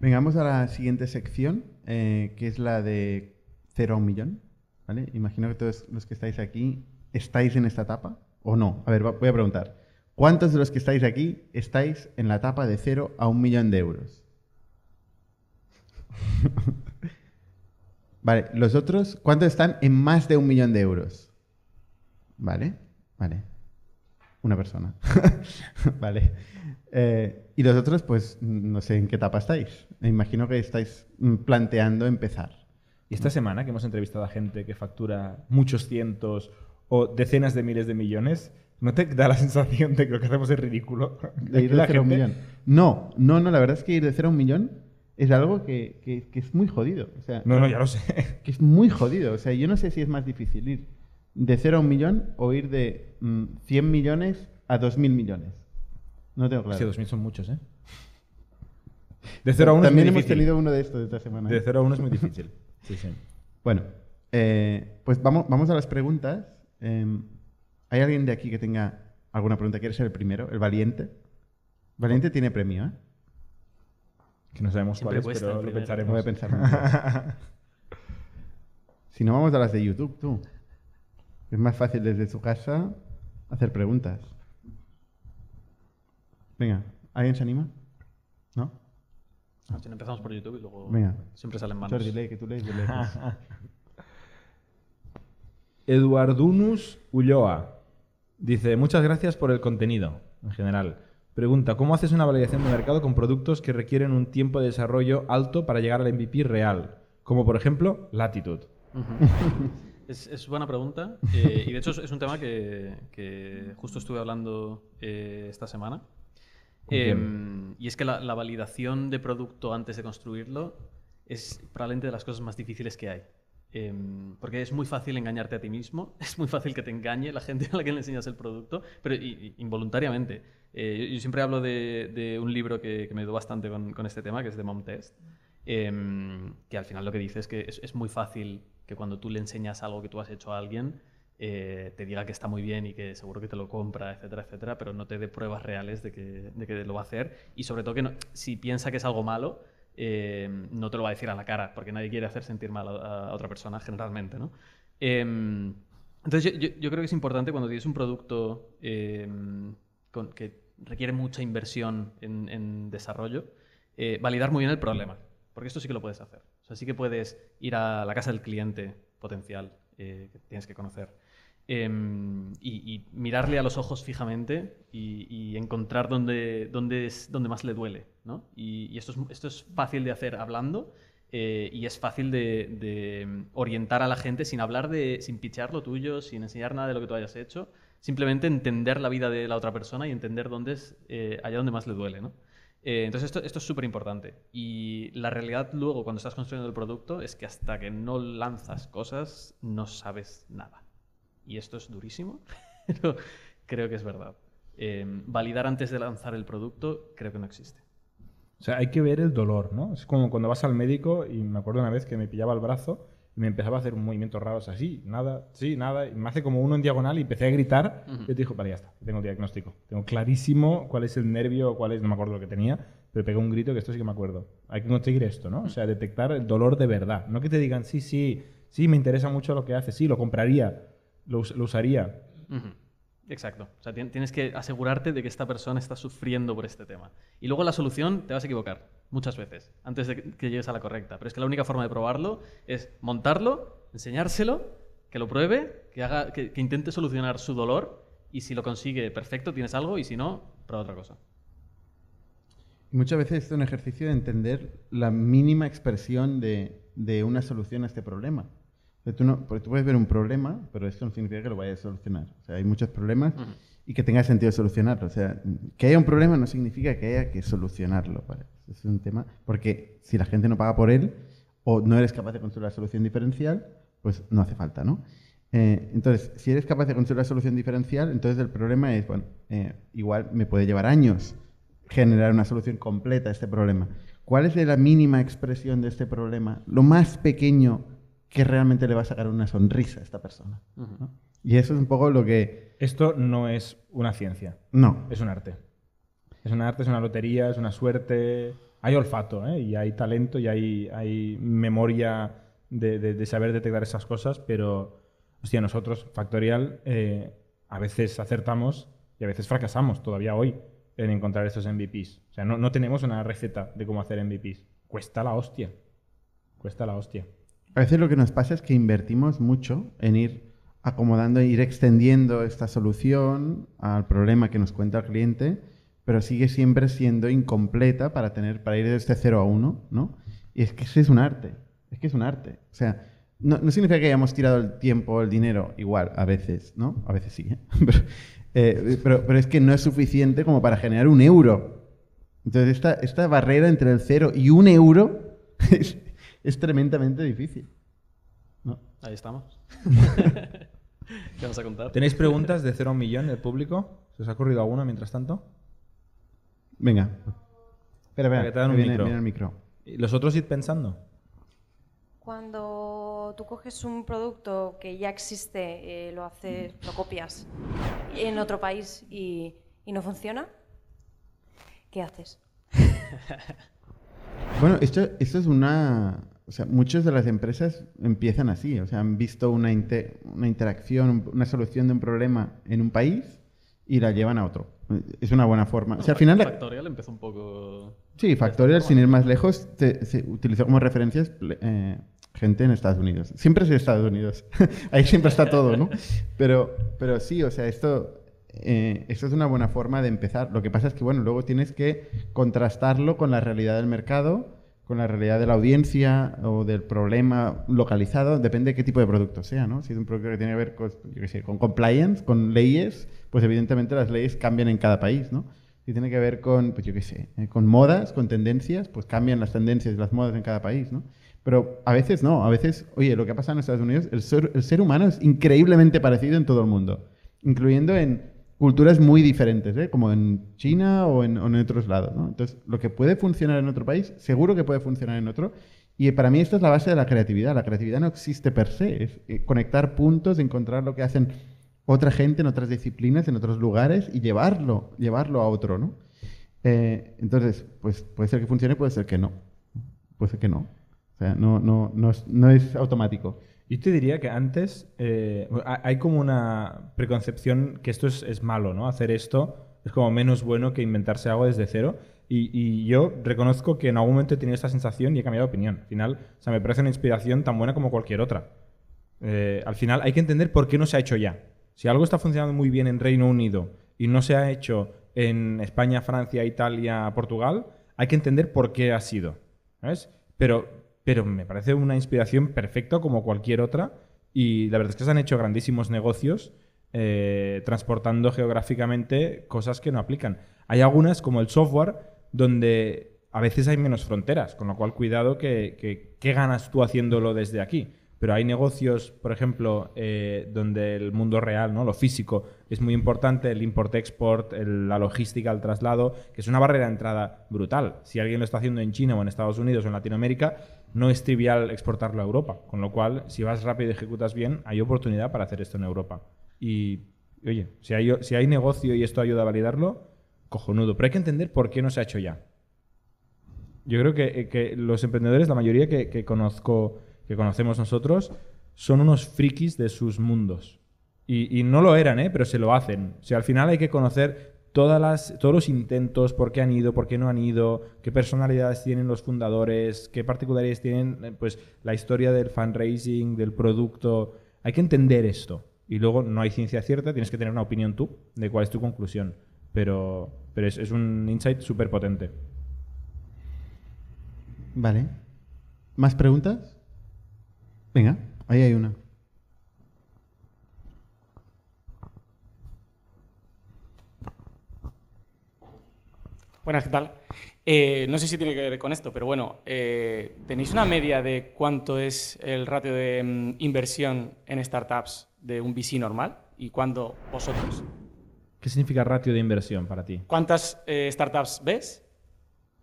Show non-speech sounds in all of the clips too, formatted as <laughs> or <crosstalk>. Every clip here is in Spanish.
Vengamos a la siguiente sección, eh, que es la de 0 a un millón. ¿vale? Imagino que todos los que estáis aquí estáis en esta etapa o no. A ver, voy a preguntar. ¿Cuántos de los que estáis aquí estáis en la etapa de 0 a un millón de euros? <laughs> vale, los otros, ¿cuántos están en más de un millón de euros? Vale, vale. Una persona. <laughs> vale. Eh, y los otros, pues no sé en qué etapa estáis. Me imagino que estáis mm, planteando empezar. Y esta semana que hemos entrevistado a gente que factura muchos cientos o decenas de miles de millones, ¿no te da la sensación de que lo que hacemos es ridículo? <laughs> De ir de cero a un millón. No, no, no, la verdad es que ir de cero a un millón es algo que, que- que es muy jodido. O sea, No, no, ya lo sé. que es muy jodido. O sea, yo no sé si es más difícil ir de cero a un millón o ir de mm, 100 millones a 2.000 millones. No tengo claro. Sí, 2.000 son muchos, ¿eh? De 0 a 1 También es muy hemos difícil. tenido uno de estos esta semana. De ¿eh? 0 a 1 es muy difícil. <laughs> Sí, sí. Bueno, eh, pues vamos, vamos a las preguntas. Eh, ¿Hay alguien de aquí que tenga alguna pregunta? ¿Quiere ser el primero? ¿El valiente? Valiente tiene premio, ¿eh? Que no sabemos Siempre cuál es, cuesta pero el lo primero. pensaremos. No voy a pensar. <laughs> Si no, vamos a las de YouTube, tú. Es más fácil desde su casa hacer preguntas. Venga, ¿alguien se anima? ¿No? Si no empezamos por YouTube y luego Venga. siempre salen manos. Jordi, lee, que tú lees de lejos. <laughs> Eduardunus Ulloa dice: Muchas gracias por el contenido en general. Pregunta: ¿Cómo haces una validación de mercado con productos que requieren un tiempo de desarrollo alto para llegar al MVP real? Como por ejemplo, Latitude. <laughs> Es, es buena pregunta. <laughs> eh, y de hecho es, un tema que, que justo estuve hablando eh, esta semana. Em, y es que la, la validación de producto antes de construirlo es probablemente de las cosas más difíciles que hay. Em, porque es muy fácil engañarte a ti mismo, <laughs> es muy fácil que te engañe la gente a la que le enseñas el producto, pero y- y involuntariamente. Eh, yo, yo siempre hablo de, de un libro que, que me ayudó bastante con, con este tema, que es de Mom Test, em, que al final lo que dice es que es, muy fácil que cuando tú le enseñas algo que tú has hecho a alguien, eh, te diga que está muy bien y que seguro que te lo compra, etcétera, etcétera, pero no te dé pruebas reales de que, de que lo va a hacer. Y sobre todo que si piensa que es algo malo, eh, no te lo va a decir a la cara, porque nadie quiere hacer sentir mal a, otra persona generalmente, ¿no? Em, entonces yo, creo que es importante cuando tienes un producto em, que requiere mucha inversión en, en desarrollo, eh, validar muy bien el problema, porque esto sí que lo puedes hacer. O sea, sí que puedes ir a la casa del cliente potencial eh, que tienes que conocer em, y, mirarle a los ojos fijamente y, encontrar dónde, es dónde más le duele. ¿no? Y, esto, es, esto es fácil de hacer hablando eh, y es fácil de, orientar a la gente sin hablar de, sin pichear lo tuyo, sin enseñar nada de lo que tú hayas hecho, simplemente entender la vida de la otra persona y entender dónde es eh, allá donde más le duele. ¿no? Eh, entonces esto, es súper importante. Y la realidad luego, cuando estás construyendo el producto, es que hasta que no lanzas cosas, no sabes nada. Y esto es durísimo, <laughs> pero creo que es verdad. Eh, validar antes de lanzar el producto creo que no existe. O sea, hay que ver el dolor, ¿no? Es como cuando vas al médico y me acuerdo una vez que me pillaba el brazo y me empezaba a hacer movimientos raros así, nada, sí, nada, y me hace como uno en diagonal y empecé a gritar Ujú. y te dijo, vale, ya está, tengo diagnóstico. Tengo clarísimo cuál es el nervio, cuál es, no me acuerdo lo que tenía, pero pegué un grito que esto sí que me acuerdo. Hay que conseguir esto, ¿no? O sea, detectar el dolor de verdad. No que te digan, sí, sí, sí, me interesa mucho lo que haces, sí, lo compraría, lo, us- lo usaría. Exacto. O sea, tien- tienes que asegurarte de que esta persona está sufriendo por este tema. Y luego la solución te vas a equivocar muchas veces antes de que llegues a la correcta. Pero es que la única forma de probarlo es montarlo, enseñárselo, que lo pruebe, que, haga, que, que intente solucionar su dolor y si lo consigue, perfecto, tienes algo y si no, prueba otra cosa. Y muchas veces es un ejercicio de entender la mínima expresión de, de una solución a este problema. Tú, no, porque tú puedes ver un problema, pero esto no significa que lo vayas a solucionar. O sea, hay muchos problemas. Y que tenga sentido solucionarlo. O sea, que haya un problema no significa que haya que solucionarlo. ¿vale? Es un tema, porque si la gente no paga por él o no eres capaz de construir la solución diferencial, pues no hace falta, ¿no? Eh, entonces, si eres capaz de construir la solución diferencial, entonces el problema es, bueno, eh, igual me puede llevar años generar una solución completa a este problema. ¿Cuál es la mínima expresión de este problema? Lo más pequeño que realmente le va a sacar una sonrisa a esta persona. ¿no? Y eso es un poco lo que... Esto no es una ciencia, No, es un arte. Es un arte, es una lotería, es una suerte. Hay olfato, ¿eh? Y hay talento y hay, hay memoria de, de- de saber detectar esas cosas, pero, hostia, nosotros, Factorial, eh, a veces acertamos y a veces fracasamos todavía hoy en encontrar esos MVPs. O sea, no, no tenemos una receta de cómo hacer MVPs. Cuesta la hostia. Cuesta la hostia. A veces lo que nos pasa es que invertimos mucho en ir acomodando, ir extendiendo esta solución al problema que nos cuenta el cliente, pero sigue siempre siendo incompleta para tener para ir de este 0 a 1, ¿no? Y es que ese es un arte, es que es un arte. O sea, no, no significa que hayamos tirado el tiempo el dinero, igual, a veces, ¿no? A veces sí, ¿eh? <laughs> pero, eh, pero, pero es que no es suficiente como para generar un euro. Entonces, esta, esta barrera entre el 0 y un euro <laughs> es, es tremendamente difícil. ¿no? Ahí estamos. <laughs> ¿Qué vas a contar? ¿Tenéis preguntas de 0 a un millón del público? ¿Se os ha ocurrido alguna mientras tanto? Venga. Espera, Para que espera. te dan un viene, micro. viene el micro. ¿Y ¿Los otros id pensando? Cuando tú coges un producto que ya existe, eh, lo haces, lo copias en otro país y, y no funciona, ¿qué haces? <laughs> Bueno, esto, esto es una... O sea, muchas de las empresas empiezan así. O sea, han visto una, inte- una interacción, una solución de un problema en un país y la llevan a otro. Es una buena forma. O sea, al final... la- Factorial empezó un poco... Sí, Factorial, sin ir más lejos, te- se utilizó como referencias eh, gente en Estados Unidos. Siempre es Estados Unidos. <laughs> Ahí siempre está todo, ¿no? Pero, pero sí, o sea, esto, eh, esto es una buena forma de empezar. Lo que pasa es que, bueno, luego tienes que contrastarlo con la realidad del mercado, con la realidad de la audiencia o del problema localizado, depende de qué tipo de producto sea, ¿no? Si es un producto que tiene que ver con, yo qué sé, con compliance, con leyes, pues evidentemente las leyes cambian en cada país, ¿no? Si tiene que ver con, pues yo qué sé, eh, con modas, con tendencias, pues cambian las tendencias y las modas en cada país, ¿no? Pero a veces no, a veces, oye, lo que ha pasado en Estados Unidos, el ser, el ser humano es increíblemente parecido en todo el mundo, incluyendo en culturas muy diferentes, ¿eh? como en China o en, otros lados. ¿no? Entonces, lo que puede funcionar en otro país, seguro que puede funcionar en otro. Y para mí esta es la base de la creatividad. La creatividad no existe per se, es eh, conectar puntos, encontrar lo que hacen otra gente en otras disciplinas, en otros lugares y llevarlo, llevarlo a otro, ¿no? Eh, entonces, pues puede ser que funcione, puede ser que no. Puede ser que no. O sea, no, no, no, es, no es automático. Yo te diría que antes eh, ha- hay como una preconcepción que esto es, es malo, ¿no? Hacer esto es como menos bueno que inventarse algo desde cero. Y, yo reconozco que en algún momento he tenido esta sensación y he cambiado de opinión. Al final, o sea, me parece una inspiración tan buena como cualquier otra. Eh, al final hay que entender por qué no se ha hecho ya. Si algo está funcionando muy bien en Reino Unido y no se ha hecho en España, Francia, Italia, Portugal, hay que entender por qué ha sido. ¿sabes? Pero, pero me parece una inspiración perfecta como cualquier otra y la verdad es que se han hecho grandísimos negocios eh, transportando geográficamente cosas que no aplican. Hay algunas, como el software, donde a veces hay menos fronteras, con lo cual cuidado que, que- qué ganas tú haciéndolo desde aquí. Pero hay negocios, por ejemplo, eh, donde el mundo real, ¿no? lo físico, es muy importante, el import-export, la logística, el traslado, que es una barrera de entrada brutal. Si alguien lo está haciendo en China o en Estados Unidos o en Latinoamérica, no es trivial exportarlo a Europa. Con lo cual, si vas rápido y ejecutas bien, hay oportunidad para hacer esto en Europa. Y, oye, si hay, si hay negocio y esto ayuda a validarlo, cojonudo. Pero hay que entender por qué no se ha hecho ya. Yo creo que, eh, los emprendedores, la mayoría que, que conozco, que conocemos nosotros, son unos frikis de sus mundos. Y, y no lo eran, ¿eh? pero se lo hacen. O sea, al final hay que conocer todas las, todos los intentos, por qué han ido, por qué no han ido, qué personalidades tienen los fundadores, qué particularidades tienen eh, pues, la historia del fundraising, del producto. Hay que entender esto. Y luego no hay ciencia cierta, tienes que tener una opinión tú de cuál es tu conclusión. Pero, pero es, es un insight súper potente. Vale. ¿Más preguntas? Venga, ahí hay una. Buenas, ¿qué tal? Eh, no sé si tiene que ver con esto, pero bueno, eh, ¿tenéis una media de cuánto es el ratio de mm, inversión en startups de un VC normal? ¿Y cuándo vosotros? ¿Qué significa ratio de inversión para ti? ¿Cuántas eh, startups ves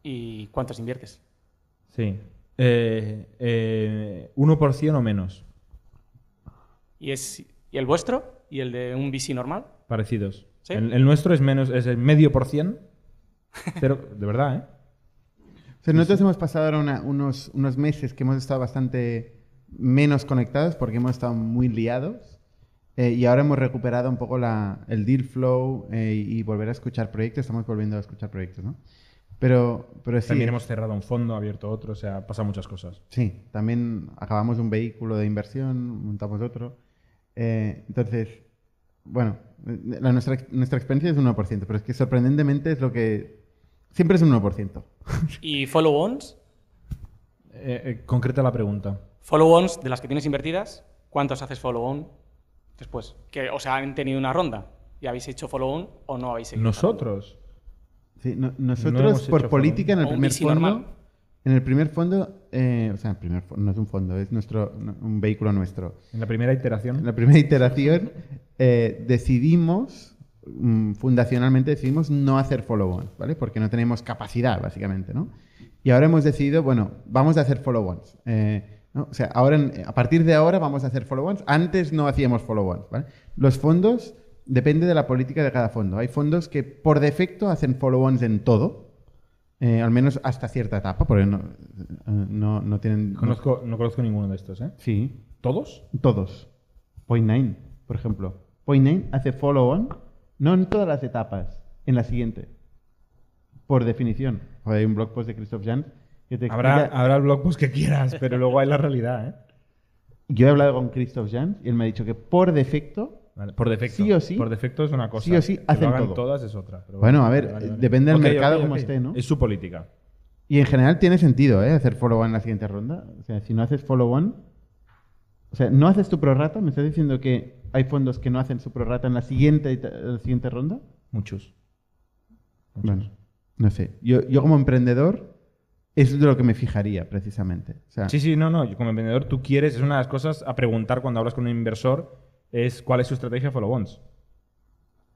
y cuántas inviertes? Sí. Eh, eh, 1% o menos, ¿Y, es, ¿Y el vuestro? ¿Y el de un VC normal? parecidos. ¿Sí? El, el nuestro es menos, es el medio por cien Pero, de verdad, ¿eh? O sea, nosotros hemos pasado ahora una- unos, unos meses que hemos estado bastante menos conectados porque hemos estado muy liados eh, y ahora hemos recuperado un poco la, el deal flow eh, y volver a escuchar proyectos. Estamos volviendo a escuchar proyectos, ¿no? Pero, pero sí, También hemos cerrado un fondo, abierto otro, o sea, pasan muchas cosas. sí, también acabamos un vehículo de inversión, montamos otro. Eh, entonces, bueno, la, nuestra, nuestra experiencia es un 1%, pero es que sorprendentemente es lo que... Siempre es un 1%. ¿Y follow-ons? Eh, eh, concreta la pregunta. Follow-ons de las que tienes invertidas, ¿cuántos haces follow-on después? Que, o sea, han tenido una ronda y habéis hecho follow-on o no habéis ronda? Nosotros. Sí, no- No nosotros por hecho política en el primer fondo, normal. en el primer fondo, eh, o sea, el primer fo- no es un fondo, es nuestro un vehículo nuestro. En la primera En iteración. la primera iteración eh, decidimos, fundacionalmente decidimos no hacer follow-ons, ¿vale? Porque no tenemos capacidad, básicamente, ¿no? Y ahora hemos decidido, bueno, vamos a hacer follow-ons. eh, ¿no? O sea, ahora, a partir de ahora vamos a hacer follow-ons. Antes no hacíamos follow-ons, ¿vale? Los fondos, depende de la política de cada fondo. Hay fondos que por defecto hacen follow-ons en todo, eh, al menos hasta cierta etapa, porque no, eh, no, no tienen... Conozco, no conozco ninguno de estos, ¿eh? Sí, ¿Todos? todos. Point 9, por ejemplo. Point 9 hace follow-on, no en todas las etapas, en la siguiente. Por definición. Hay un blog post de Christoph Jan que te Habrá, explica- habrá el blog post que quieras, <laughs> pero luego hay la realidad, ¿eh? Yo he hablado con Christoph Jan y él me ha dicho que por defecto, Vale, Por defecto. Sí o sí. Por defecto es una cosa. Sí o sí hacen lo hagan todo. todas es otra. pero Bueno, a ver, depende del mercado como esté, ¿no? Es su política. y en general tiene sentido, ¿eh? Hacer follow-on en la siguiente ronda. O sea, si no haces follow-on, o sea, no haces tu prorata, ¿me estás diciendo que hay fondos que no hacen su prorata en la siguiente, la siguiente ronda? Muchos. Bueno, no sé. Yo, yo como emprendedor, es de lo que me fijaría, precisamente. O sea, Sí, sí, no, no. yo Como emprendedor, tú quieres, es una de las cosas a preguntar cuando hablas con un inversor, es cuál es su estrategia follow-ons.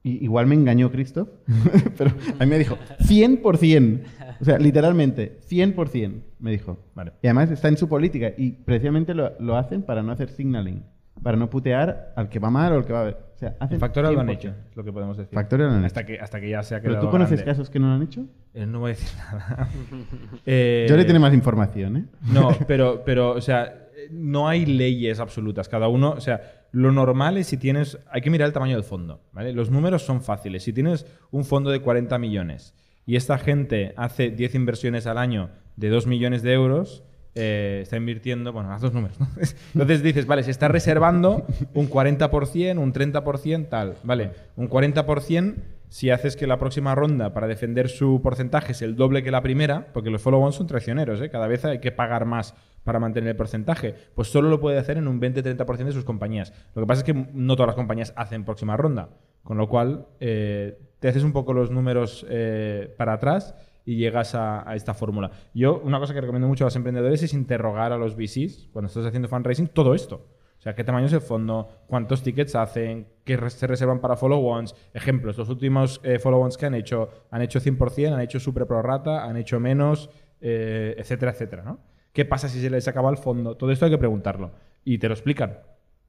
i- igual me engañó Christoph, <laughs> pero a mí me dijo 100%. O sea, literalmente, 100% me dijo. Vale. Y además está en su política y precisamente lo, lo hacen para no hacer signaling, para no putear al que va mal o al que va a ver. O sea, hacen En Factorial lo han 100%. hecho, es lo que podemos decir. Factorial lo han hasta hecho. Que, hasta que ya se ha quedado ¿Pero tú conoces grande. casos que no lo han hecho? Eh, no voy a decir nada. <laughs> Eh, Yo le tiene más información, ¿eh? No, pero, pero, o sea, no hay leyes absolutas. Cada uno, o sea, lo normal es si tienes, hay que mirar el tamaño del fondo, ¿vale? Los números son fáciles. Si tienes un fondo de 40 millones y esta gente hace 10 inversiones al año de 2 millones de euros, eh, está invirtiendo, bueno, haz los números, ¿no? <laughs> Entonces dices, vale, se está reservando un 40%, un 30%, tal, vale, un 40% si haces que la próxima ronda para defender su porcentaje es el doble que la primera, porque los follow-ons son traicioneros, ¿eh? cada vez hay que pagar más para mantener el porcentaje, pues solo lo puede hacer en un 20-30% de sus compañías. Lo que pasa es que no todas las compañías hacen próxima ronda, con lo cual eh, te haces un poco los números eh, para atrás y llegas a, esta fórmula. Yo, una cosa que recomiendo mucho a los emprendedores es interrogar a los VCs, cuando estás haciendo fundraising, todo esto. O sea, qué tamaño es el fondo, cuántos tickets hacen, qué se reservan para follow-ons. Ejemplos, los últimos eh, follow-ons que han hecho, han hecho 100%, han hecho super prorata, han hecho menos, eh, etcétera, etcétera. ¿Qué pasa si se les acaba el fondo? Todo esto hay que preguntarlo. Y te lo explican.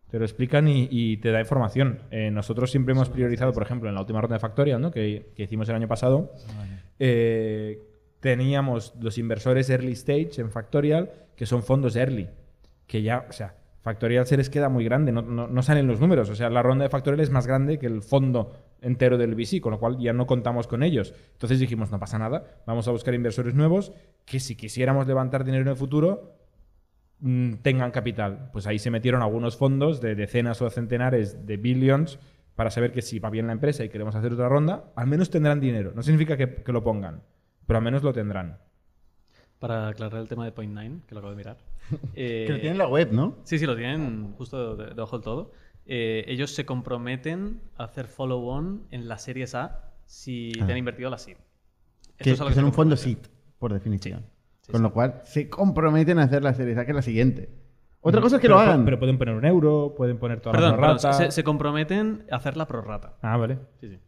Te lo explican y, y te da información. Eh, nosotros siempre hemos priorizado, por ejemplo, en la última ronda de Factorial, ¿no? que, que hicimos el año pasado, eh, teníamos los inversores early stage en Factorial, que son fondos early, que ya, o sea, Factorial se les queda muy grande, no, no- no salen los números, o sea, la ronda de Factorial es más grande que el fondo entero del VC, con lo cual ya no contamos con ellos. Entonces dijimos, no pasa nada, vamos a buscar inversores nuevos que si quisiéramos levantar dinero en el futuro, tengan capital. Pues ahí se metieron algunos fondos de decenas o centenares de billions para saber que si va bien la empresa y queremos hacer otra ronda, al menos tendrán dinero. No significa que, que lo pongan, pero al menos lo tendrán. Para aclarar el tema de Point 9, que lo acabo de mirar. eh, <laughs> Que lo tiene en la web, ¿no? Sí, sí, lo tienen justo de- debajo del todo. Eh, ellos se comprometen a hacer follow-on en las series A si Ah. te han invertido la seed. Esto Que, es a lo que se son un fondo. SIT, por definición. sí, Con sí. lo cual, se comprometen a hacer la serie, que es la siguiente. Otra cosa es que Pero lo hagan. Pero pueden poner un euro, pueden poner toda Perdón, la perdón, prorrata. se, se comprometen a hacer la prorrata. Ah, vale. Sí, sí.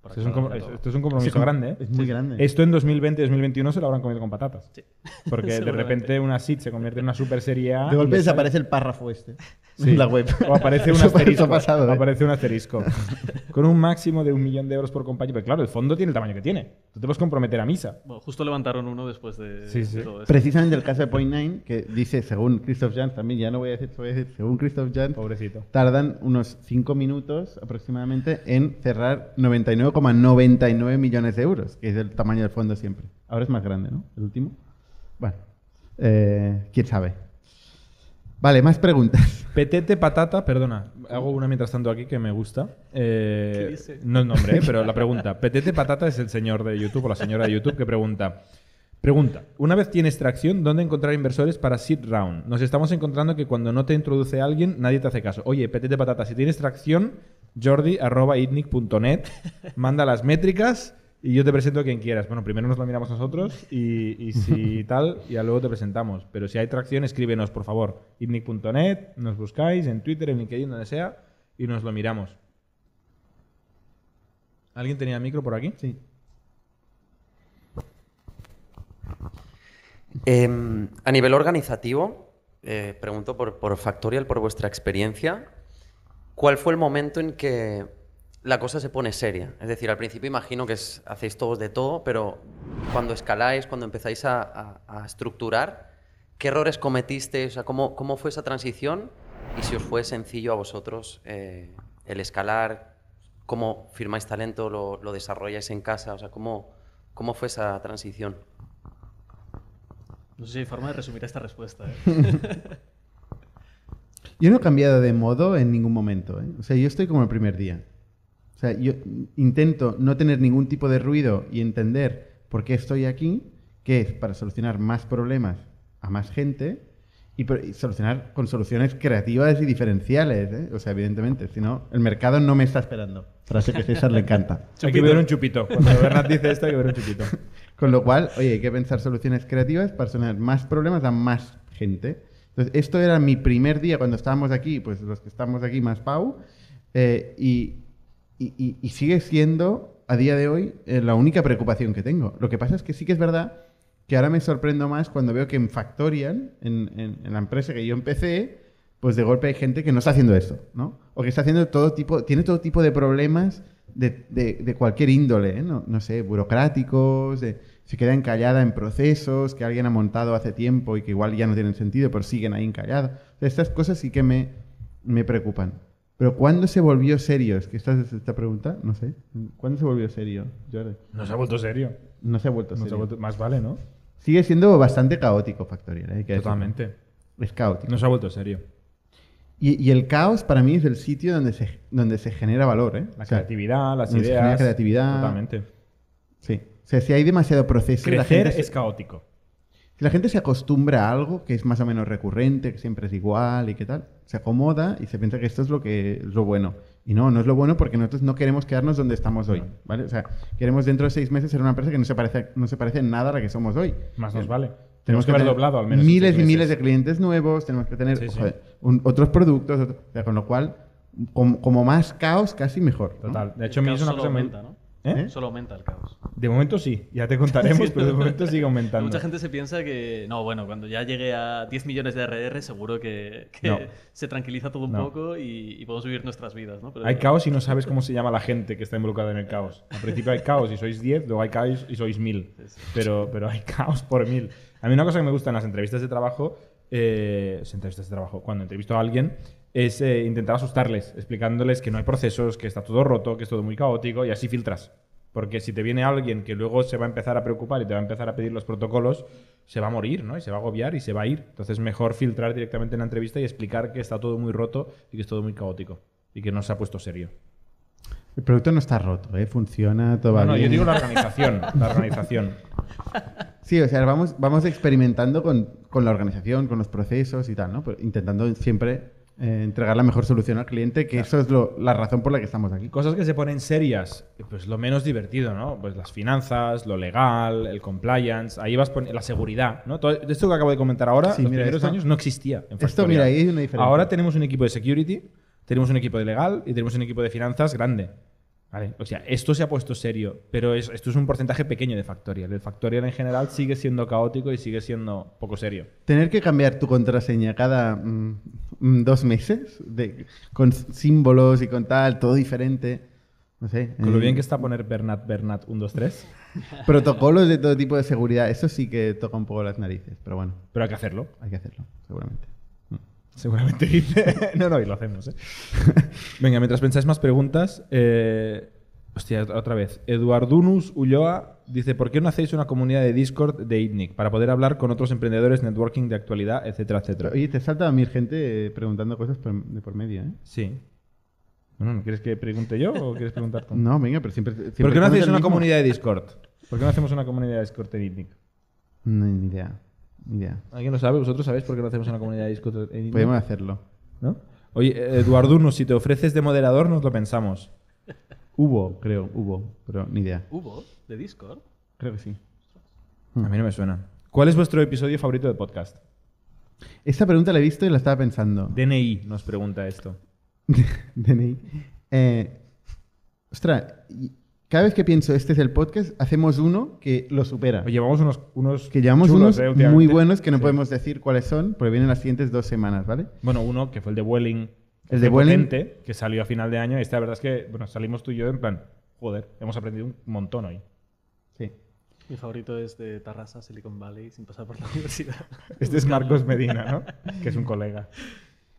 Por Esto es, un, esto es compromiso Sí, grande, ¿eh? Es muy grande. Esto en 2020-2021 se lo habrán comido con patatas. Sí. <laughs> Porque de repente una SIT se convierte en una super serie A. de golpe y desaparece el párrafo este. Sí. la web. O aparece un <laughs> Eso- asterisco. pasado, ¿eh? Aparece un asterisco. Con un máximo de un millón de euros por compañía. Pero claro, el fondo tiene el tamaño que tiene. Tú te puedes comprometer a misa. Bueno, justo levantaron uno después de, Sí, sí. de todo esto. Precisamente el caso de Point Nine, que dice, según Christoph Jans, también ya no voy a decir, voy a decir, según Christoph Jans, Pobrecito. tardan unos 5 minutos aproximadamente en cerrar 99,99 millones de euros, que es el tamaño del fondo siempre. Ahora es más grande, ¿no? El último. Bueno, eh, quién sabe. Vale, más preguntas. <laughs> Petete Patata, perdona, hago una mientras tanto aquí que me gusta. Eh, ¿Qué dice? No el nombre, eh, pero la pregunta. Petete Patata es el señor de YouTube o la señora de YouTube que pregunta. Pregunta, una vez tienes tracción, ¿dónde encontrar inversores para seed round? Nos estamos encontrando que cuando no te introduce alguien, nadie te hace caso. Oye, Petete Patata, si tienes tracción, jordi arroba itnic.net, manda las métricas y yo te presento a quien quieras. Bueno, primero nos lo miramos nosotros y, y <laughs> si tal, ya luego te presentamos. Pero si hay tracción, escríbenos, por favor. itnic.net, nos buscáis en Twitter, en LinkedIn, donde sea, y nos lo miramos. ¿Alguien tenía micro por aquí? Sí. Em, a nivel organizativo, eh, pregunto por, por Factorial, por vuestra experiencia, ¿cuál fue el momento en que la cosa se pone seria? Es decir, al principio imagino que es- hacéis todos de todo, pero cuando escaláis, cuando empezáis a, a- a estructurar, ¿qué errores cometisteis? O sea, ¿cómo, ¿Cómo fue esa transición? Y si os fue sencillo a vosotros eh, el escalar, cómo firmáis talento, lo, lo desarrolláis en casa, o sea, ¿cómo, cómo fue esa transición? No sé si hay forma de resumir esta respuesta. ¿eh? <laughs> Yo no he cambiado de modo en ningún momento. ¿eh? O sea, yo estoy como el primer día. O sea, yo intento no tener ningún tipo de ruido y entender por qué estoy aquí, que es para solucionar más problemas a más gente y, solucionar con soluciones creativas y diferenciales. ¿eh? O sea, evidentemente, si no, el mercado no me está esperando. Frase que a César le encanta. <laughs> Hay que ver un chupito. Cuando Bernat dice esto, hay que ver un chupito. <laughs> Con lo cual, oye, hay que pensar soluciones creativas para solucionar más problemas a más gente. Entonces, esto era mi primer día cuando estábamos aquí, pues los que estamos aquí más Pau, eh, y, y- y- y sigue siendo a día de hoy eh, la única preocupación que tengo. Lo que pasa es que sí que es verdad que ahora me sorprendo más cuando veo que en Factorial, en, en- en la empresa que yo empecé, pues de golpe hay gente que no está haciendo esto, ¿no? O que está haciendo todo tipo, tiene todo tipo de problemas de, de- de cualquier índole, ¿eh? no, no sé, burocráticos, de- se queda encallada en procesos que alguien ha montado hace tiempo y que igual ya no tienen sentido, pero siguen ahí encallados. Estas cosas sí que me, me preocupan. Pero ¿cuándo se volvió serio? Es que esta es esta pregunta, no sé. ¿Cuándo se volvió serio, Jordi? No se ha vuelto serio. No se ha vuelto No se ha serio. vuelto- Más vale, ¿no? Sigue siendo bastante caótico Factorial, ¿eh? Totalmente. Es caótico. No se ha vuelto serio. Y, y el caos para mí es el sitio donde se, donde se genera valor, ¿eh? La O sea, creatividad, las donde se genera ideas. creatividad. Totalmente. Sí. O sea, si hay demasiado proceso, la Crecer se- es caótico. Si la gente se acostumbra a algo que es más o menos recurrente, que siempre es igual y qué tal, se acomoda y se piensa que esto es lo que es lo bueno. Y no, no es lo bueno porque nosotros no queremos quedarnos donde estamos hoy, ¿vale? O sea, queremos dentro de seis meses ser una empresa que no se parece, no se parece en nada a la que somos hoy. Más nos vale. Tenemos Tenemos que haber tener doblado al menos. en miles y miles de clientes nuevos, tenemos que tener Sí, sí. joder, un- otros productos, otro- o sea, con lo cual, como, como más caos, casi mejor. ¿no? Total. De hecho, a mí es una cosa muy- aumenta, ¿no? ¿Eh? Solo aumenta el caos. De momento sí. Ya te contaremos, <laughs> pero de momento sigue aumentando. Mucha gente se piensa que, no, bueno, cuando ya llegue a 10 millones de RR, seguro que, que No. se tranquiliza todo un No. poco y, y podemos vivir nuestras vidas, ¿no? Pero- Hay caos y no sabes cómo se llama la gente que está involucrada en el caos. Al principio hay caos y sois 10, luego hay caos y sois 1000. Pero, pero hay caos por 1000. A mí una cosa que me gusta en las entrevistas de trabajo, eh, las entrevistas de trabajo, cuando entrevisto a alguien, es eh, intentar asustarles, explicándoles que no hay procesos, que está todo roto, que es todo muy caótico y así filtras. Porque si te viene alguien que luego se va a empezar a preocupar y te va a empezar a pedir los protocolos, se va a morir, ¿no? Y se va a agobiar y se va a ir. Entonces, mejor filtrar directamente en la entrevista y explicar que está todo muy roto y que es todo muy caótico y que no se ha puesto serio. El producto no está roto, ¿eh? funciona, todo va No, no, yo digo la organización. La organización. <laughs> Sí, o sea, vamos, vamos experimentando con, con la organización, con los procesos y tal, ¿no? Pero intentando siempre eh, entregar la mejor solución al cliente, que eso es lo- la razón por la que estamos aquí. Cosas que se ponen serias, pues lo menos divertido, ¿no? Pues las finanzas, lo legal, el compliance, ahí vas poniendo la seguridad, ¿no? Todo esto que acabo de comentar ahora, Sí, los mira, primeros esto- años no existía. En esto, mira, ahí hay una diferencia. Ahora tenemos un equipo de security, tenemos un equipo de legal y tenemos un equipo de finanzas grande. ¿Vale? O sea, esto se ha puesto serio, pero es- esto es un porcentaje pequeño de Factorial. El Factorial en general sigue siendo caótico y sigue siendo poco serio. Tener que cambiar tu contraseña cada mm, mm, dos meses de, con símbolos y con tal, todo diferente. No sé. Con lo eh, bien que está poner Bernat Bernat 1, 2, 3. Protocolos de todo tipo de seguridad. Eso sí que toca un poco las narices, pero bueno, Pero hay que hacerlo. hay que hacerlo, seguramente. Seguramente dice. <laughs> no, no, y lo hacemos, ¿eh? <laughs> Venga, mientras pensáis más preguntas. eh, Hostia, otra vez. Eduardunus Ulloa dice: ¿Por qué no hacéis una comunidad de Discord de ITNIC para poder hablar con otros emprendedores, networking de actualidad, etcétera, etcétera? Oye, te salta a mí gente eh, preguntando cosas por- de por medio, ¿eh? Sí. Bueno, ¿no quieres que pregunte yo o quieres preguntar tú? <laughs> No, venga, pero siempre. siempre ¿Por qué no hacéis una mismo. comunidad de Discord? ¿Por qué no hacemos una comunidad de Discord en ITNIC? No, ni idea. Ni idea. ¿Alguien lo sabe? ¿Vosotros sabéis por qué no hacemos una comunidad de Discord en? Podemos hacerlo. ¿No? Oye, Eduardunus, si te ofreces de moderador, nos lo pensamos. Hubo, creo, hubo, pero ni idea. ¿Hubo de Discord? Creo que sí. A mí no me suena. ¿Cuál es vuestro episodio favorito de podcast? Esta pregunta la he visto y la estaba pensando. DNI nos pregunta esto. <laughs> DNI. Eh, ostras, cada vez que pienso este es el podcast, hacemos uno que lo supera. Llevamos unos, unos que llevamos chulos, unos eh, muy buenos que no Sí. podemos decir cuáles son, porque vienen las siguientes dos semanas, ¿vale? Bueno, uno que fue el de Welling. que El de potente, que salió a final de año. Y esta la verdad es que, bueno, salimos tú y yo en plan, joder, hemos aprendido un montón hoy. Sí. Mi favorito es de Tarrasa, Silicon Valley, sin pasar por la <laughs> universidad. Este es Marcos Medina, ¿no? que es un colega.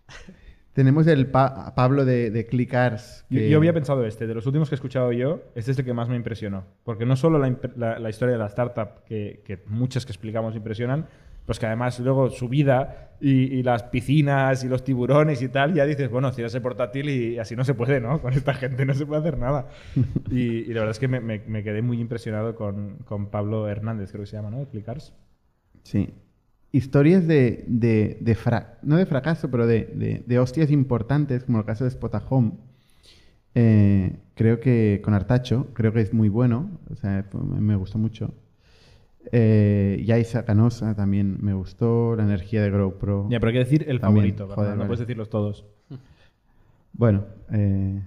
<laughs> Tenemos el Pa- Pablo de, de Clickars. Yo, que- yo había pensado este, de los últimos que he escuchado yo, este es el que más me impresionó. Porque no solo la, la- la historia de la startup, que, que muchas que explicamos impresionan, pues que además luego su vida y, y las piscinas y los tiburones y tal, ya dices, bueno, cierras el portátil y así no se puede, ¿no? Con esta gente no se puede hacer nada. <laughs> Y, y la verdad es que me, me- me quedé muy impresionado con, con Pablo Hernández, creo que se llama, ¿no? De Clickars. Sí. Historias de, de, de fra- no de fracaso, pero de, de- hostias importantes, como el caso de Spotahome. Eh, creo que con Artacho, creo que es muy bueno, o sea, fue- me gustó mucho. Eh, Yaisa Canosa también me gustó, la energía de GrowPro. Ya, pero hay que decir el También, favorito, no vale. puedes decirlos todos. Bueno, eh,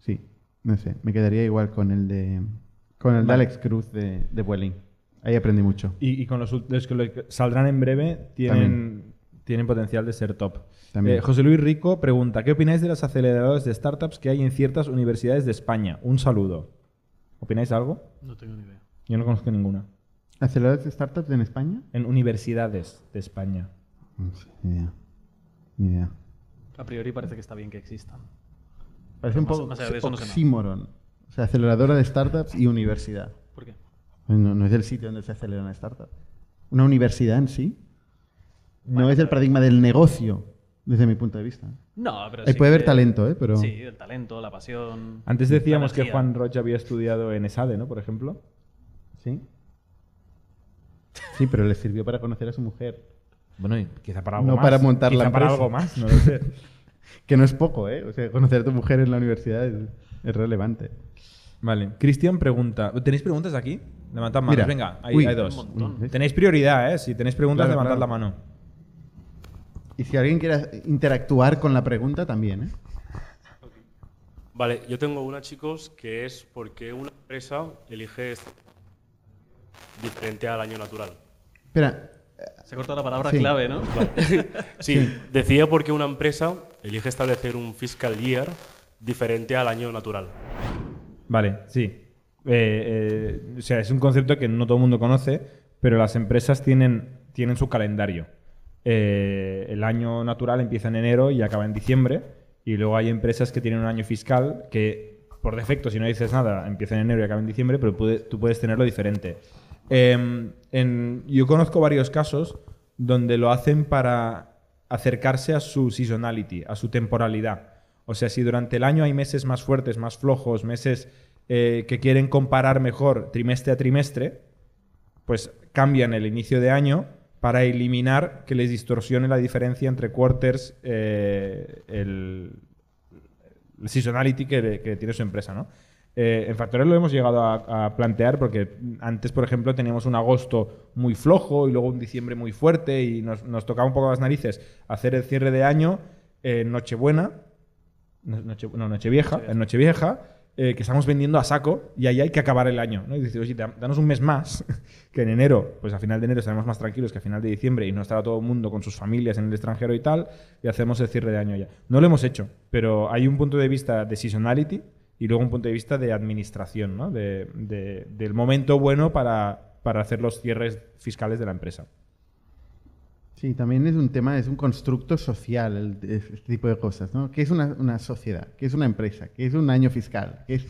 sí, no sé, me quedaría igual con el de con el de. Alex Cruz de, de Vueling. Ahí aprendí mucho. Y, y con los, los que saldrán en breve tienen, tienen potencial de ser top. También. Eh, José Luis Rico pregunta, ¿qué opináis de las aceleradoras de startups que hay en ciertas universidades de España? Un saludo. ¿Opináis algo? No tengo ni idea. Yo no conozco ninguna. ¿Aceleradores de startups en España? En universidades de España. No sé, ni idea. Ni idea. A priori parece que está bien que existan. Parece un poco más no. O sea, aceleradora de startups y universidad. ¿Por qué? No, no es el sitio donde se acelera una startup. Una universidad en sí no es el paradigma del negocio, desde mi punto de vista. No, pero Ahí sí puede haber que- talento, ¿eh? Pero... Sí, el talento, la pasión. Antes decíamos que. Juan Rocha había estudiado en ESADE, ¿no? Por ejemplo. ¿Sí? Sí, pero le sirvió para conocer a su mujer. Bueno, y quizá para algo No más. para montar Quizá la para algo más, no lo sé. <laughs> Que no es poco, ¿eh? O sea, conocer a tu mujer en la universidad es, es relevante. Vale. Cristian pregunta, ¿tenéis preguntas aquí? Levantad manos, Mira. venga, hay, Uy. hay dos. Tenéis prioridad, ¿eh? Si tenéis preguntas, Claro, levantad claro. la mano. Y si alguien quiere interactuar con la pregunta, también, ¿eh? Vale, yo tengo una, chicos, que es por qué una empresa elige diferente al año natural. Espera, Se ha cortado la palabra Sí. clave, ¿no? <laughs> Sí, decía por qué una empresa elige establecer un fiscal year diferente al año natural. Vale, sí. Eh, eh, o sea, es un concepto que no todo el mundo conoce, pero las empresas tienen, tienen su calendario. Eh, el año natural empieza en enero y acaba en diciembre, y luego hay empresas que tienen un año fiscal que, por defecto, si no dices nada, empieza en enero y acaba en diciembre, pero tú puedes tenerlo diferente. En- yo conozco varios casos donde lo hacen para acercarse a su seasonality, a su temporalidad. O sea, si durante el año hay meses más fuertes, más flojos, meses eh, que quieren comparar mejor trimestre a trimestre, pues cambian el inicio de año para eliminar que les distorsione la diferencia entre quarters, eh, el, seasonality que, tiene su empresa, ¿no? Eh, en Factorial lo hemos llegado a, plantear porque antes, por ejemplo, teníamos un agosto muy flojo y luego un diciembre muy fuerte y nos, nos tocaba un poco las narices hacer el cierre de año en Nochebuena, no, Noche, no, Nochevieja, en Nochevieja, eh, que estamos vendiendo a saco y ahí hay que acabar el año. ¿no? Y decir, oye, da- danos un mes más, <laughs> que en enero, pues a final de enero estaremos más tranquilos que a final de diciembre y no estará todo el mundo con sus familias en el extranjero y tal, y hacemos el cierre de año ya. No lo hemos hecho, pero hay un punto de vista de seasonality y luego un punto de vista de administración, ¿no? de, de- del momento bueno para, para hacer los cierres fiscales de la empresa. Sí, también es un tema, es un constructo social el- este tipo de cosas, ¿no? ¿Qué es una, una sociedad? ¿Qué es una empresa? ¿Qué es un año fiscal? ¿Qué es,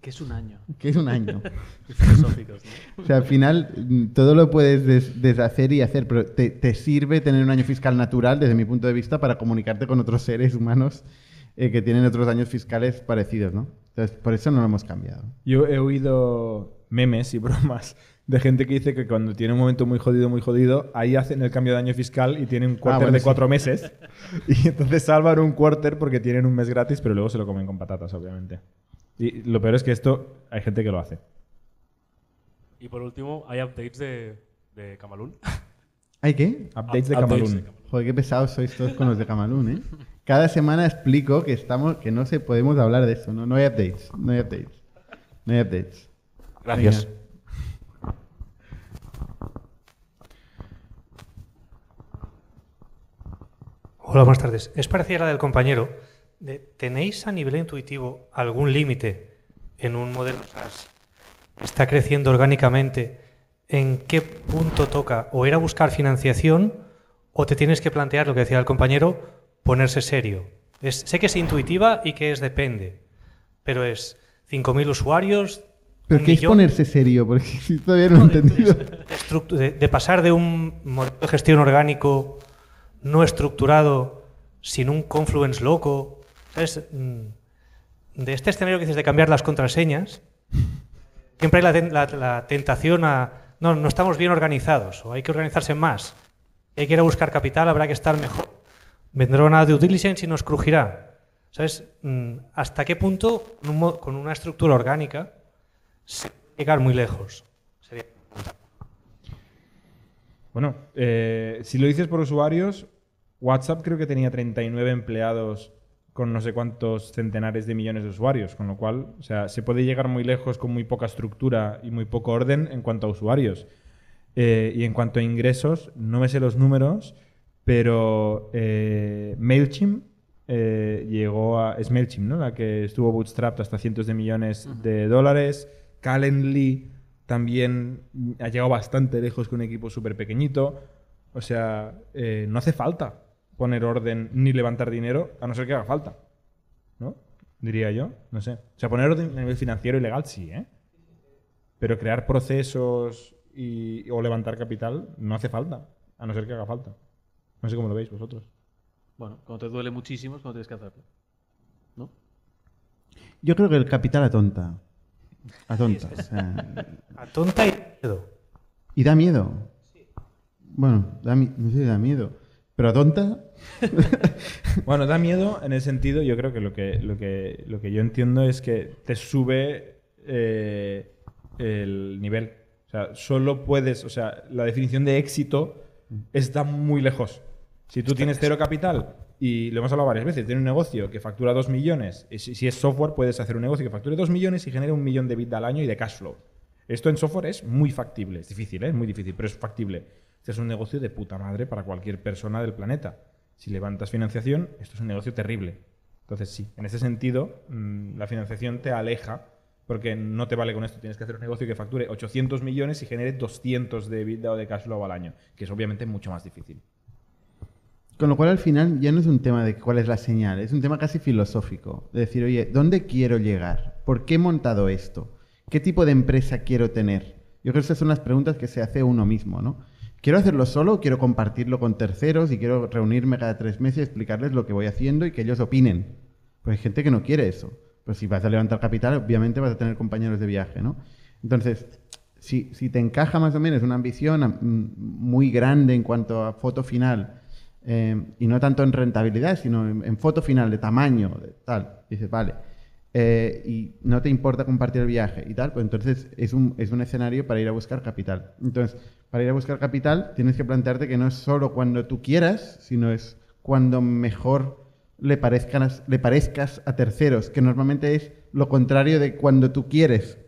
Que es un año. qué es un año? <laughs> Filosóficos, ¿no? <laughs> O sea, al final mm, todo lo puedes des- deshacer y hacer, pero te, te sirve tener un año fiscal natural, desde mi punto de vista, para comunicarte con otros seres humanos eh, que tienen otros años fiscales parecidos, ¿no? Entonces, por eso no lo hemos cambiado. Yo he oído memes y bromas de gente que dice que cuando tiene un momento muy jodido, muy jodido, ahí hacen el cambio de año fiscal y tienen un quarter bueno, de sí. cuatro meses. <laughs> Y entonces salvan un quarter porque tienen un mes gratis, pero luego se lo comen con patatas, obviamente. Y lo peor es que esto hay gente que lo hace. Y por último, hay updates de, de Camalún. ¿Hay qué? Updates de Updates Camalún. de Camalún. Joder, qué pesados sois todos con los de Camalún, ¿eh? Cada semana explico que estamos, que no se podemos hablar de esto, ¿no? No hay updates, no hay updates. No hay updates. Gracias. Venga. Hola, buenas tardes. Es parecida a la del compañero. ¿Tenéis a nivel intuitivo algún límite en un modelo SaaS que está creciendo orgánicamente? ¿En qué punto toca o ir a buscar financiación o te tienes que plantear, lo que decía el compañero, ponerse serio? Es- sé que es intuitiva y que es depende, pero es 5.000 usuarios. ¿Pero qué es ponerse serio? Porque si <laughs> todavía no he entendido. de- de pasar de un modelo de gestión orgánico no estructurado, sin un confluence loco, ¿sabes? Mm, De este escenario que dices de cambiar las contraseñas, siempre hay la, ten- la- la tentación a, no, no estamos bien organizados, o hay que organizarse más, hay que ir a buscar capital, habrá que estar mejor. Vendrá una due diligence y nos crujirá. ¿Sabes? Mm, ¿Hasta qué punto, con una estructura orgánica, se puede llegar muy lejos? Sería Bueno, eh, si lo dices por usuarios, WhatsApp creo que tenía 39 empleados con no sé cuántos centenares de millones de usuarios, con lo cual, o sea, se puede llegar muy lejos con muy poca estructura y muy poco orden en cuanto a usuarios. Eh, y en cuanto a ingresos, no me sé los números, pero eh, MailChimp eh, llegó a... Es MailChimp, ¿no? La que estuvo bootstrapped hasta cientos de millones de dólares. Calendly también ha llegado bastante lejos con un equipo súper pequeñito. O sea, eh, no hace falta poner orden ni levantar dinero, a no ser que haga falta. ¿No? Diría yo. No sé. O sea, poner orden a nivel financiero y legal sí, ¿eh? Pero crear procesos y, o levantar capital no hace falta, a no ser que haga falta. No sé cómo lo veis vosotros. Bueno, cuando te duele muchísimo es cuando tienes que hacerlo. ¿No? Yo creo que el capital atonta. Atonta. o sea, a tonta y miedo. y da miedo. Bueno, da, mi- no sé si da miedo. Pero atonta. <laughs> Bueno, da miedo en el sentido, yo creo que lo que, lo que, lo que yo entiendo es que te sube eh, el nivel. O sea, solo puedes, o sea, la definición de éxito está muy lejos. Si tú tienes cero capital y lo hemos hablado varias veces, tienes un negocio que factura 2 millones, y si, si es software puedes hacer un negocio que facture 2 millones y genere un millón de bits al año y de cash flow. Esto en software es muy factible, es difícil, ¿eh? es muy difícil, pero es factible. Este es un negocio de puta madre para cualquier persona del planeta. Si levantas financiación, esto es un negocio terrible. Entonces, sí, en ese sentido, mm, la financiación te aleja porque no te vale con esto. Tienes que hacer un negocio que facture 800 millones y genere 200 de EBITDA o de cash flow al año, que es obviamente mucho más difícil. Con lo cual al final ya no es un tema de cuál es la señal, es un tema casi filosófico. De decir, oye, ¿dónde quiero llegar? ¿Por qué he montado esto? ¿Qué tipo de empresa quiero tener? Yo creo que esas son las preguntas que se hace uno mismo, ¿no? ¿Quiero hacerlo solo? ¿Quiero compartirlo con terceros? ¿Y quiero reunirme cada tres meses y explicarles lo que voy haciendo y que ellos opinen? Pues hay gente que no quiere eso. Pues si vas a levantar capital, obviamente vas a tener compañeros de viaje, ¿no? Entonces, si, si te encaja más o menos una ambición muy grande en cuanto a foto final, eh, y no tanto en rentabilidad, sino en, en foto final, de tamaño, de tal, dices, vale, eh, y no te importa compartir el viaje y tal, pues entonces es un, es un escenario para ir a buscar capital. Entonces, para ir a buscar capital tienes que plantearte que no es solo cuando tú quieras, sino es cuando mejor le, parezcan, le parezcas a terceros, que normalmente es lo contrario de cuando tú quieres.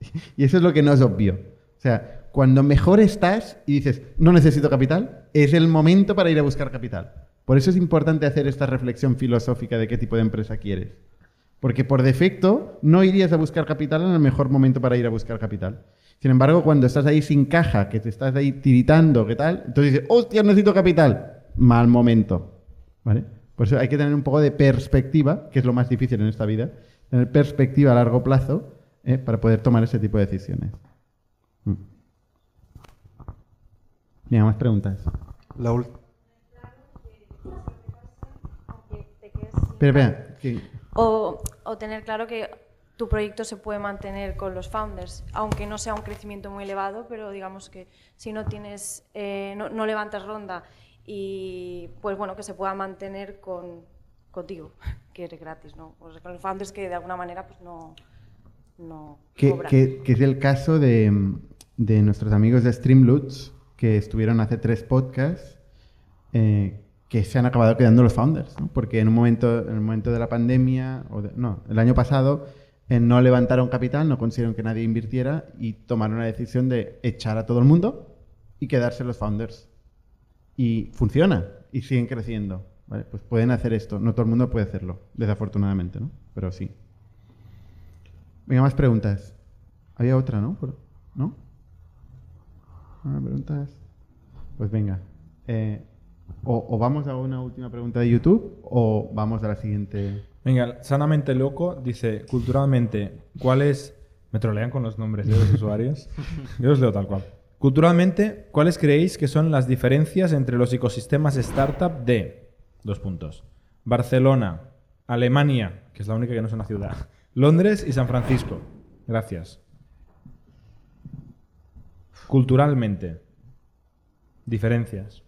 <laughs> Y eso es lo que no es obvio. O sea, cuando mejor estás y dices, no necesito capital, es el momento para ir a buscar capital. Por eso es importante hacer esta reflexión filosófica de qué tipo de empresa quieres. Porque por defecto no irías a buscar capital en el mejor momento para ir a buscar capital. Sin embargo, cuando estás ahí sin caja, que te estás ahí tiritando, ¿qué tal? Entonces dices, hostia, necesito capital. Mal momento. ¿Vale? Por eso hay que tener un poco de perspectiva, que es lo más difícil en esta vida, tener perspectiva a largo plazo ¿eh? para poder tomar ese tipo de decisiones. Mm. Venga, más preguntas. La ul- Espera, espera. O, o tener claro que tu proyecto se puede mantener con los founders, aunque no sea un crecimiento muy elevado, pero digamos que si no tienes, eh, no, no levantas ronda y pues bueno, que se pueda mantener con, contigo, <laughs> que eres gratis, ¿no? O sea, con los founders que de alguna manera pues no, no que, cobran. que- que es el caso de, de nuestros amigos de Streamloots, que estuvieron hace tres podcasts, eh, que se han acabado quedando los founders, ¿no? porque en un momento, en el momento de la pandemia, o de- no, el año pasado, eh, no levantaron capital, no consiguieron que nadie invirtiera y tomaron la decisión de echar a todo el mundo y quedarse los founders. Y funciona, y siguen creciendo. Pues pueden hacer esto, no todo el mundo puede hacerlo, desafortunadamente, ¿no? pero sí. Venga, más preguntas. Había otra, ¿no? ¿No? Ah, preguntas. Pues venga. Eh, o, o vamos a una última pregunta de YouTube o vamos a la siguiente. Venga, sanamente loco dice, culturalmente, ¿cuáles... Me trolean con los nombres de los usuarios. <laughs> Yo los leo tal cual. Culturalmente, ¿cuáles creéis que son las diferencias entre los ecosistemas startup de... Dos puntos. Barcelona, Alemania, que es la única que no es una ciudad, <laughs> Londres y San Francisco. Gracias. Culturalmente. Diferencias.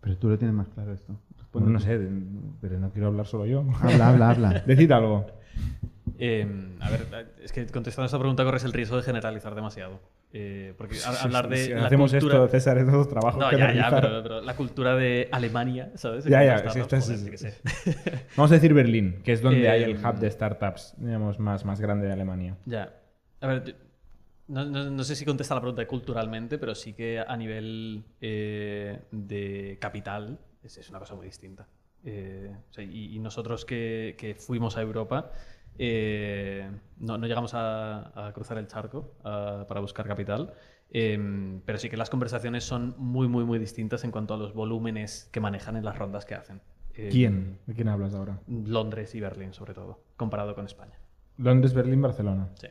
Pero tú lo tienes más claro esto. Pues no sé, pero no quiero hablar solo yo. Habla, habla, habla. <laughs> Decid algo. Eh, a ver, es que contestando a esta pregunta corres el riesgo de generalizar demasiado. Eh, porque a- hablar de. Si la hacemos cultura- esto, César, es dos trabajos No, que ya, ya, pero, pero la cultura de Alemania, ¿sabes? Ya, ya, startups, sí, esto es- sé. Vamos a decir Berlín, que es donde hay el Eh, hub de startups digamos, más, más grande de Alemania. Ya. A ver, no, no- no sé si contesta la pregunta de culturalmente, pero sí que a nivel eh, de capital es, es una cosa muy distinta. Eh, o sea, y, y nosotros que, que fuimos a Europa eh, no, no llegamos a, a cruzar el charco a- para buscar capital, eh, pero sí que las conversaciones son muy, muy, muy distintas en cuanto a los volúmenes que manejan en las rondas que hacen. ¿Quién? ¿De quién hablas ahora? Londres y Berlín, sobre todo, comparado con España. Londres, Berlín, Barcelona. Sí.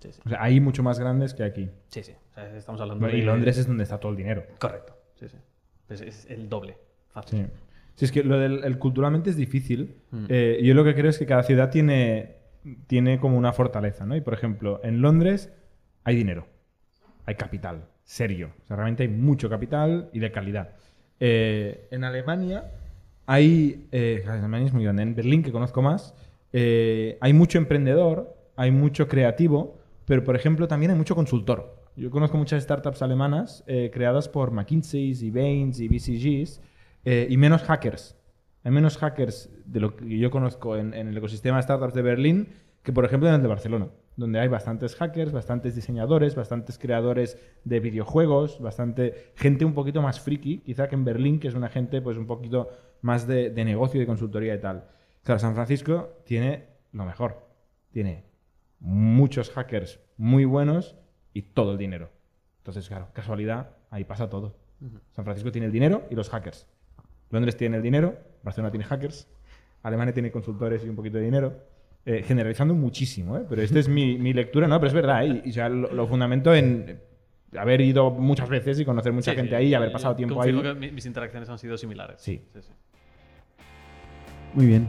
Sí, sí. O sea, hay mucho más grandes que aquí. Sí, sí. O sea, estamos hablando Y de... Londres es donde está todo el dinero. Correcto. Sí, sí. Es, es el doble. Fácil. Sí. Sí, es que lo del el culturalmente es difícil. Mm. Eh, yo lo que creo es que cada ciudad tiene, tiene como una fortaleza, ¿no? Y por ejemplo, en Londres hay dinero, hay capital, serio. O sea, realmente hay mucho capital y de calidad. Eh, en Alemania hay. eh, Alemania es muy grande. En Berlín, que conozco más, eh, hay mucho emprendedor, hay mucho creativo, pero por ejemplo también hay mucho consultor. Yo conozco muchas startups alemanas eh, creadas por McKinsey y Bain y BCGs eh, y menos hackers. Hay menos hackers de lo que yo conozco en, en el ecosistema de startups de Berlín que, por ejemplo, en el de Barcelona, donde hay bastantes hackers, bastantes diseñadores, bastantes creadores de videojuegos, bastante gente un poquito más friki, quizá que en Berlín, que es una gente pues un poquito más de, de negocio de consultoría y tal. Claro, San Francisco tiene lo mejor. Tiene muchos hackers muy buenos y todo el dinero. Entonces, claro, casualidad, ahí pasa todo. San Francisco tiene el dinero y los hackers. Londres tiene el dinero, Barcelona tiene hackers, Alemania tiene consultores y un poquito de dinero. Eh, generalizando muchísimo, ¿eh? pero esta es mi, mi lectura, no, pero es verdad, ¿eh? y, y ya lo, lo fundamento en haber ido muchas veces y conocer mucha Sí, gente sí. ahí y haber pasado tiempo ahí. que mi- mis interacciones han sido similares. Sí, sí. Muy bien.